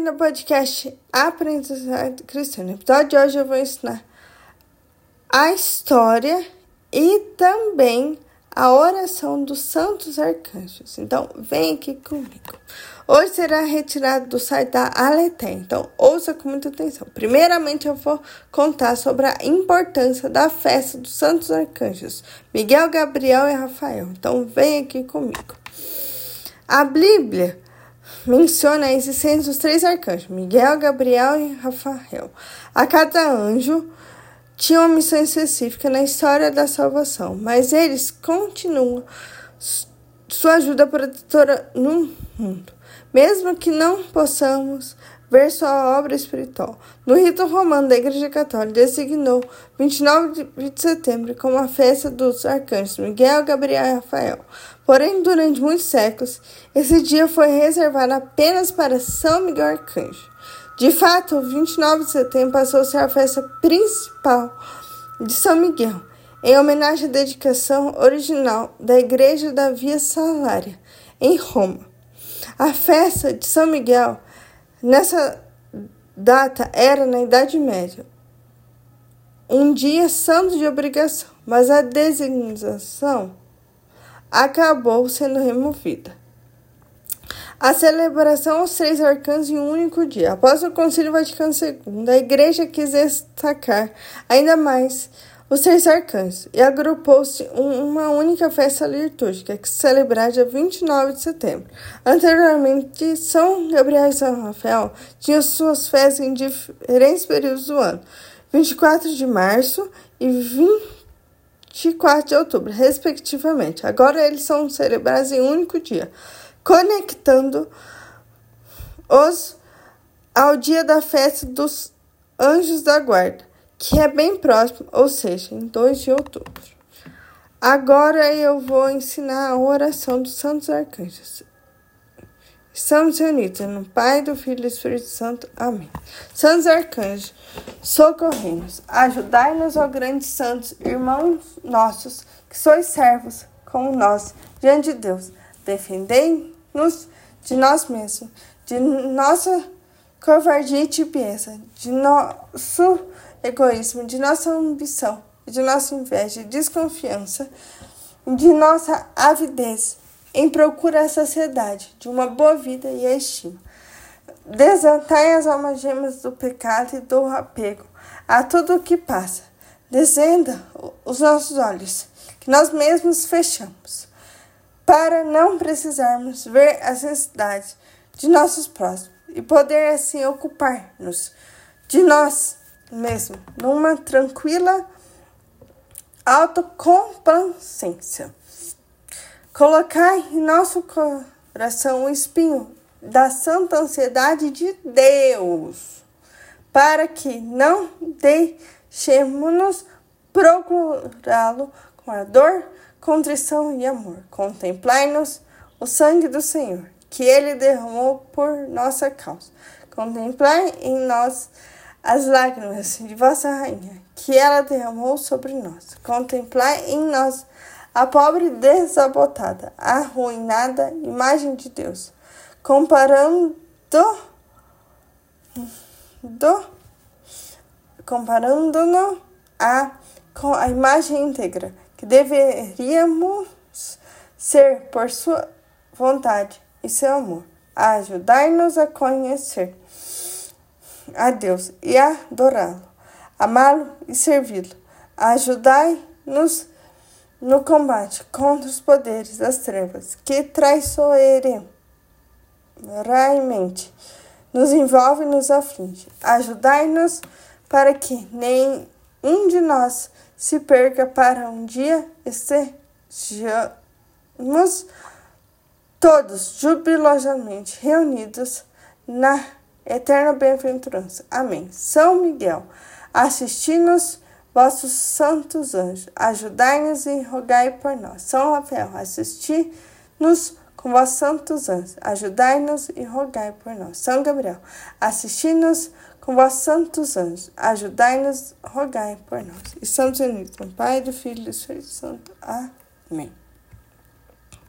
bem-vindo ao podcast Aprendizado Cristão. No episódio de hoje eu vou ensinar a história e também a oração dos santos arcanjos. Então, vem aqui comigo. Hoje será retirado do site da Aleté, então ouça com muita atenção. Primeiramente, eu vou contar sobre a importância da festa dos santos arcanjos, Miguel, Gabriel e Rafael. Então, vem aqui comigo. A Bíblia menciona a existência dos três arcanjos, Miguel, Gabriel e Rafael. A cada anjo tinha uma missão específica na história da salvação, mas eles continuam sua ajuda protetora no mundo, mesmo que não possamos ver sua obra espiritual. No rito romano da Igreja Católica, designou 29 de setembro como a festa dos arcanjos Miguel, Gabriel e Rafael. Porém, durante muitos séculos, esse dia foi reservado apenas para São Miguel Arcanjo. De fato, o 29 de setembro passou a ser a festa principal de São Miguel, em homenagem à dedicação original da Igreja da Via Salária, em Roma. A festa de São Miguel, nessa data, era na Idade Média, um dia santo de obrigação, mas a designação acabou sendo removida. A celebração aos três arcanos em um único dia. Após o Concílio Vaticano II, a Igreja quis destacar ainda mais os três arcanos e agrupou-se uma única festa litúrgica que se celebra dia 29 de setembro. Anteriormente, São Gabriel e São Rafael tinham suas festas em diferentes períodos do ano, 24 de março e 20 24 de outubro, respectivamente. Agora eles são celebrados em um único dia, conectando os ao dia da festa dos Anjos da Guarda, que é bem próximo, ou seja, em 2 de outubro. Agora eu vou ensinar a oração dos santos arcanjos. Estamos unidos no Pai, do Filho e do Espírito Santo. Amém. Santos arcanjos, socorremos, ajudai-nos, ó grandes santos, irmãos nossos, que sois servos como nós, diante de Deus. Defendei-nos de nós mesmos, de nossa covardia e tibieza, de nosso egoísmo, de nossa ambição, de nossa inveja desconfiança, de nossa avidez em procura da saciedade, de uma boa vida e a estima. Desatai as almagemas do pecado e do apego a tudo o que passa. Desenda os nossos olhos, que nós mesmos fechamos, para não precisarmos ver as necessidades de nossos próximos e poder assim ocupar-nos de nós mesmos numa tranquila autocomplacência. Colocai em nosso coração o espinho da santa ansiedade de Deus, para que não deixemos-nos procurá-lo com ardor, contrição e amor. Contemplai-nos o sangue do Senhor, que ele derramou por nossa causa. Contemplai em nós as lágrimas de vossa rainha, que ela derramou sobre nós. Contemplai em nós a pobre desabotada, arruinada imagem de Deus, comparando do, comparando-no a com a imagem íntegra que deveríamos ser por sua vontade e seu amor. Ajudai-nos a conhecer a Deus e adorá-lo, amá-lo e servi-lo. Ajudai-nos no combate contra os poderes das trevas que traiçoeiramente nos envolve e nos aflige. Ajudai-nos para que nenhum de nós se perca para um dia estejamos todos jubilosamente reunidos na eterna bem-aventurança. Amém. São Miguel, assisti-nos vossos santos anjos, ajudai-nos e rogai por nós. São Rafael, assisti-nos com vossos santos anjos, ajudai-nos e rogai por nós. São Gabriel, assisti-nos com vossos santos anjos, ajudai-nos, rogai por nós. Estamos unidos com o Pai, do Filho e do Espírito Santo. Amém.